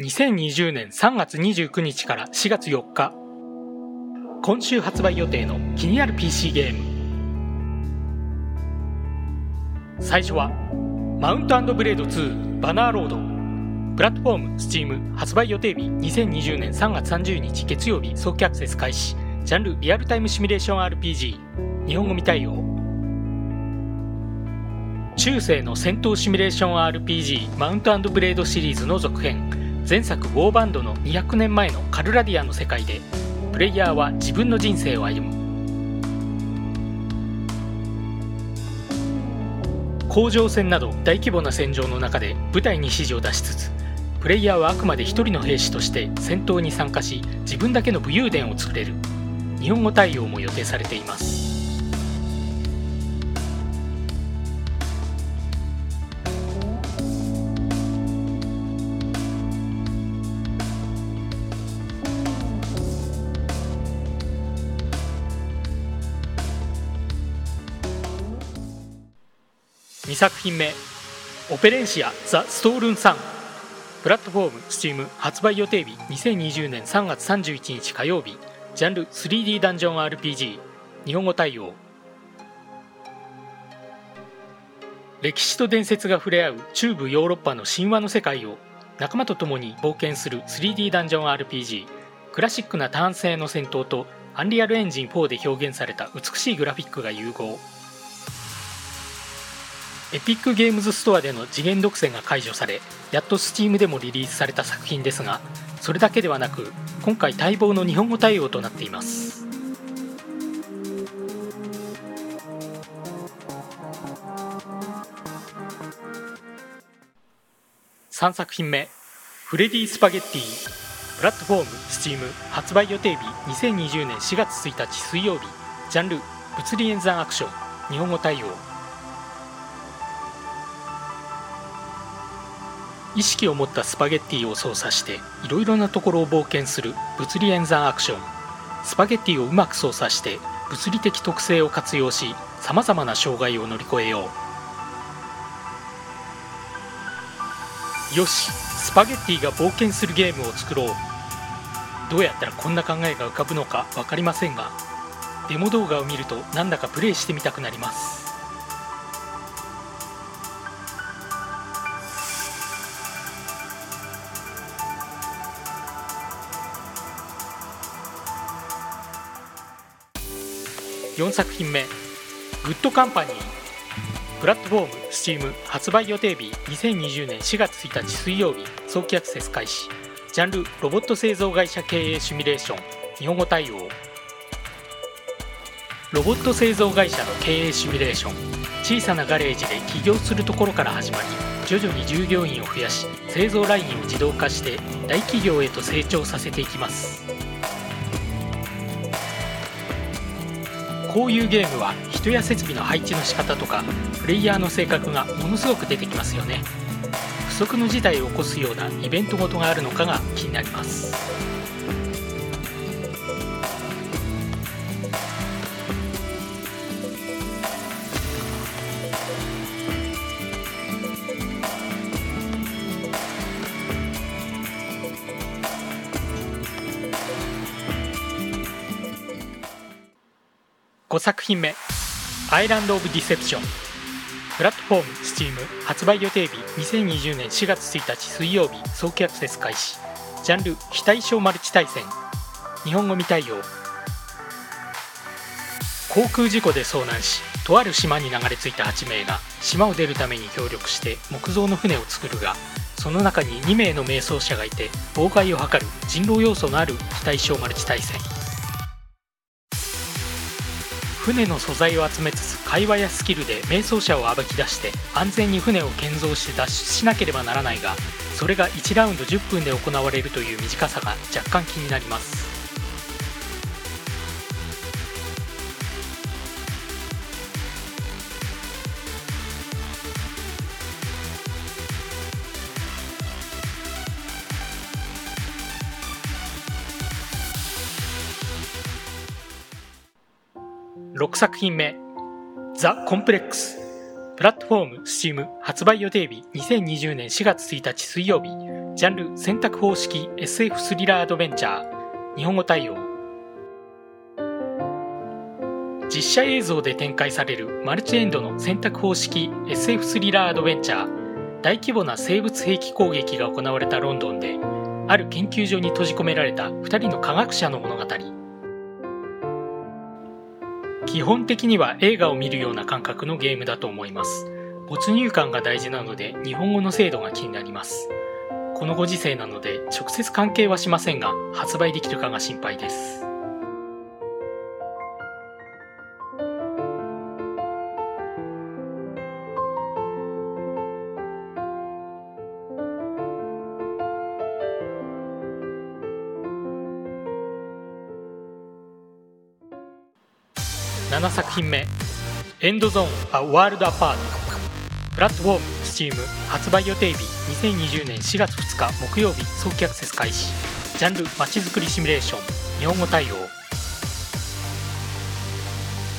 2020年3月29日から4月4日今週発売予定の気になる PC ゲーム。最初はマウントブレード2バナーロード。プラットフォーム Steam 発売予定日2020年3月30日月曜日早期アクセス開始。ジャンルリアルタイムシミュレーション RPG 日本語未対応。中世の戦闘シミュレーション RPG マウントブレードシリーズの続編。前作「ウォーバンド」の200年前のカルラディアの世界でプレイヤーは自分の人生を歩む。甲状戦など大規模な戦場の中で部隊に指示を出しつつプレイヤーはあくまで一人の兵士として戦闘に参加し自分だけの武勇伝を作れる。日本語対応も予定されています。2作品目「オペレンシア・ザ・ストールン・サン」プラットフォーム STEAM 発売予定日2020年3月31日火曜日。ジャンル 3D ダンジョン RPG 日本語対応。歴史と伝説が触れ合う中部ヨーロッパの神話の世界を仲間と共に冒険する 3D ダンジョン RPG クラシックな単性の戦闘とアンリアルエンジン4で表現された美しいグラフィックが融合。エピックゲームズストアでの次元独占が解除されやっと Steam でもリリースされた作品ですがそれだけではなく今回待望の日本語対応となっています。3作品目「フレディ・スパゲッティ」プラットフォーム Steam 発売予定日2020年4月1日水曜日。ジャンル物理演算アクション。日本語対応。意識を持ったスパゲッティを操作していろいろなところを冒険する物理演算アクション。スパゲッティをうまく操作して物理的特性を活用しさまざまな障害を乗り越えよう。よしスパゲッティが冒険するゲームを作ろう。どうやったらこんな考えが浮かぶのか分かりませんがデモ動画を見るとなんだかプレイしてみたくなります。4作品目「グッドカンパニー」プラットフォーム STEAM 発売予定日2020年4月1日水曜日早期アクセス開始。ジャンルロボット製造会社経営シミュレーション日本語対応。ロボット製造会社の経営シミュレーション。小さなガレージで起業するところから始まり徐々に従業員を増やし製造ラインを自動化して大企業へと成長させていきます。こういうゲームは人や設備の配置の仕方とかプレイヤーの性格がものすごく出てきますよね。不測の事態を起こすようなイベントごとがあるのかが気になります。5作品目「アイランド・オブ・ディセプション」プラットフォーム STEAM 発売予定日2020年4月1日水曜日早期アクセス開始。ジャンル非対称マルチ対戦。日本語未対応。航空事故で遭難しとある島に流れ着いた8名が島を出るために協力して木造の船を作るがその中に2名の瞑想者がいて妨害を図る人狼要素のある非対称マルチ対戦。船の素材を集めつつ会話やスキルで瞑想者を暴き出して安全に船を建造して脱出しなければならないがそれが1ラウンド10分で行われるという短さが若干気になります。6作品目「ザ・コンプレックス」プラットフォーム Steam 発売予定日2020年4月1日水曜日。ジャンル選択方式 SF スリラーアドベンチャー。日本語対応。実写映像で展開されるマルチエンドの選択方式 SF スリラーアドベンチャー。大規模な生物兵器攻撃が行われたロンドンである研究所に閉じ込められた2人の科学者の物語。基本的には映画を見るような感覚のゲームだと思います。没入感が大事なので日本語の精度が気になります。このご時世なので直接関係はしませんが発売できるかが心配です。7作品目「エンドゾーン・ア・ワールド・アパート」プラットフォーム Steam 発売予定日2020年4月2日木曜日。早期アクセス開始。ジャンルまちづくりシミュレーション。日本語対応。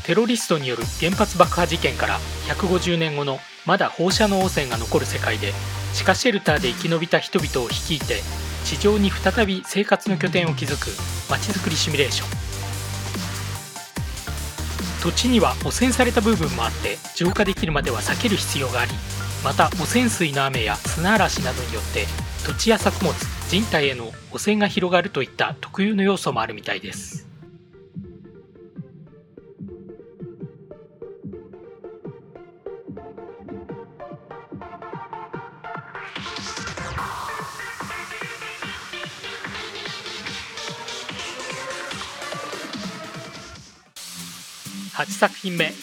テロリストによる原発爆破事件から150年後のまだ放射能汚染が残る世界で地下シェルターで生き延びた人々を率いて地上に再び生活の拠点を築くまちづくりシミュレーション。土地には汚染された部分もあって浄化できるまでは避ける必要がありまた汚染水の雨や砂嵐などによって土地や作物人体への汚染が広がるといった特有の要素もあるみたいです。8作品目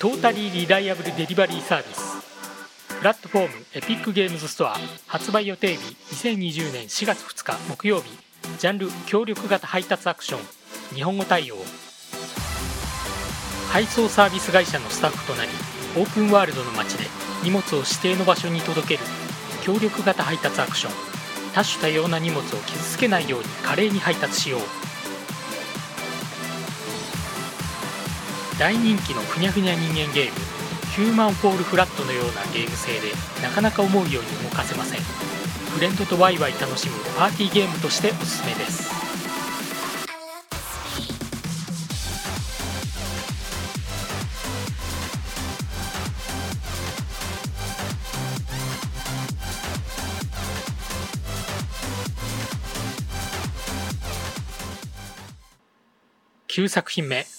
トータリーリライアブルデリバリーサービスプラットフォームエピックゲームズストア発売予定日2020年4月2日木曜日。ジャンル協力型配達アクション。日本語対応。配送サービス会社のスタッフとなりオープンワールドの街で荷物を指定の場所に届ける協力型配達アクション。多種多様な荷物を傷つけないように華麗に配達しよう。大人気のふにゃふにゃ人間ゲームヒューマンフォールフラットのようなゲーム性でなかなか思うように動かせません。フレンドとワイワイ楽しむパーティーゲームとしておすすめです。9作品目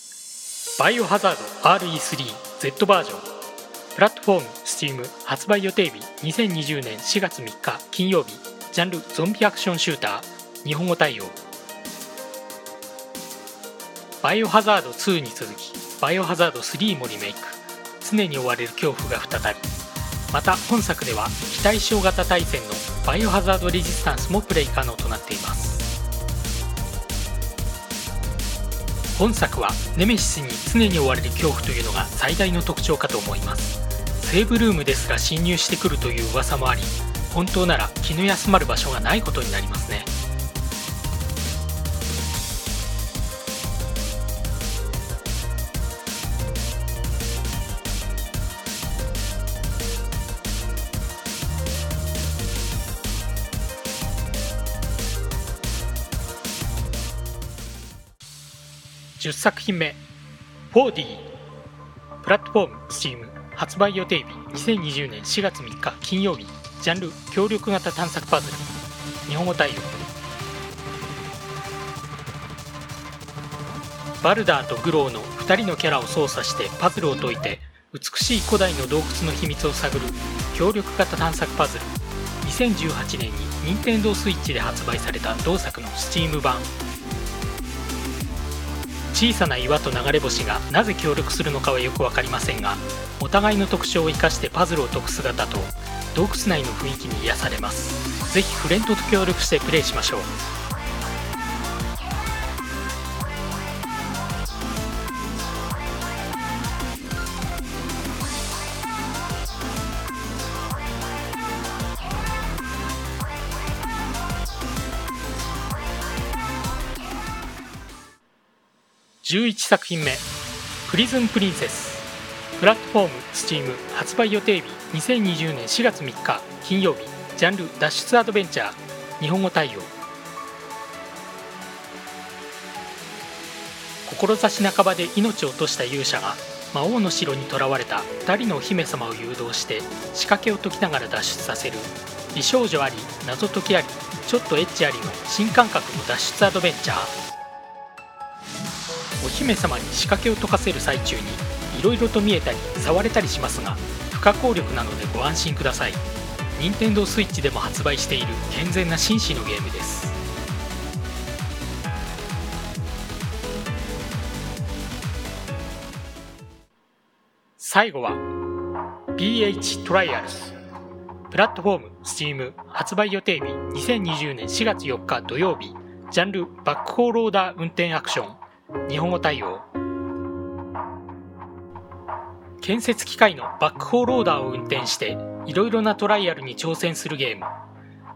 バイオハザード RE3Z バージョン。プラットフォーム Steam 発売予定日2020年4月3日金曜日。ジャンルゾンビアクションシューター。日本語対応。バイオハザード2に続きバイオハザード3もリメイク。常に追われる恐怖が再び。また本作では非対称型対戦のバイオハザードレジスタンスもプレイ可能となっています。本作はネメシスに常に追われる恐怖というのが最大の特徴かと思います。セーブルームですが侵入してくるという噂もあり本当なら気の休まる場所がないことになりますね。10作品目 4D プラットフォーム Steam 発売予定日2020年4月3日金曜日ジャンル協力型探索パズル。日本語対応。バルダーとグローの2人のキャラを操作してパズルを解いて美しい古代の洞窟の秘密を探る協力型探索パズル。2018年に Nintendo Switch で発売された同作の Steam 版。小さな岩と流れ星がなぜ協力するのかはよく分かりませんがお互いの特徴を生かしてパズルを解く姿と洞窟内の雰囲気に癒されます。ぜひフレンドと協力してプレイしましょう。11作品目「プリズンプリンセス」プラットフォーム Steam 発売予定日2020年4月3日金曜日。ジャンル脱出アドベンチャー。日本語対応。志半ばで命を落とした勇者が魔王の城に囚われた2人のお姫様を誘導して仕掛けを解きながら脱出させる。美少女あり謎解きありちょっとエッチありの新感覚の脱出アドベンチャー。お姫様に仕掛けを解かせる最中にいろいろと見えたり触れたりしますが不可抗力なのでご安心ください。任天堂 switch でも発売している健全な紳士のゲームです。最後は BH トライアルズプラットフォーム Steam 発売予定日2020年4月4日土曜日。ジャンルバックホーローダー運転アクション。日本語対応。建設機械のバックホーローダーを運転していろいろなトライアルに挑戦するゲーム。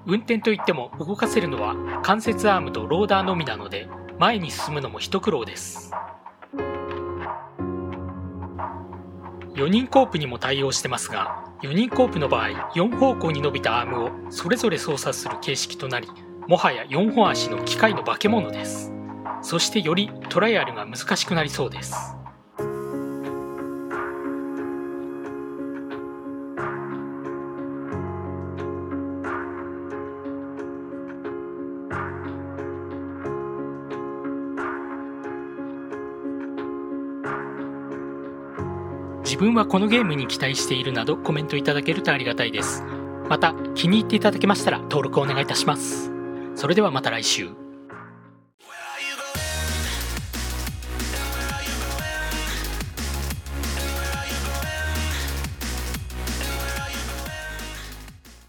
運転といっても動かせるのは関節アームとローダーのみなので前に進むのも一苦労です。4人コープにも対応してますが4人コープの場合4方向に伸びたアームをそれぞれ操作する形式となりもはや4本足の機械の化け物です。そしてよりトライアルが難しくなりそうです。自分はこのゲームに期待しているなどコメントいただけるとありがたいです。また気に入っていただけましたら登録お願いいたします。それではまた来週。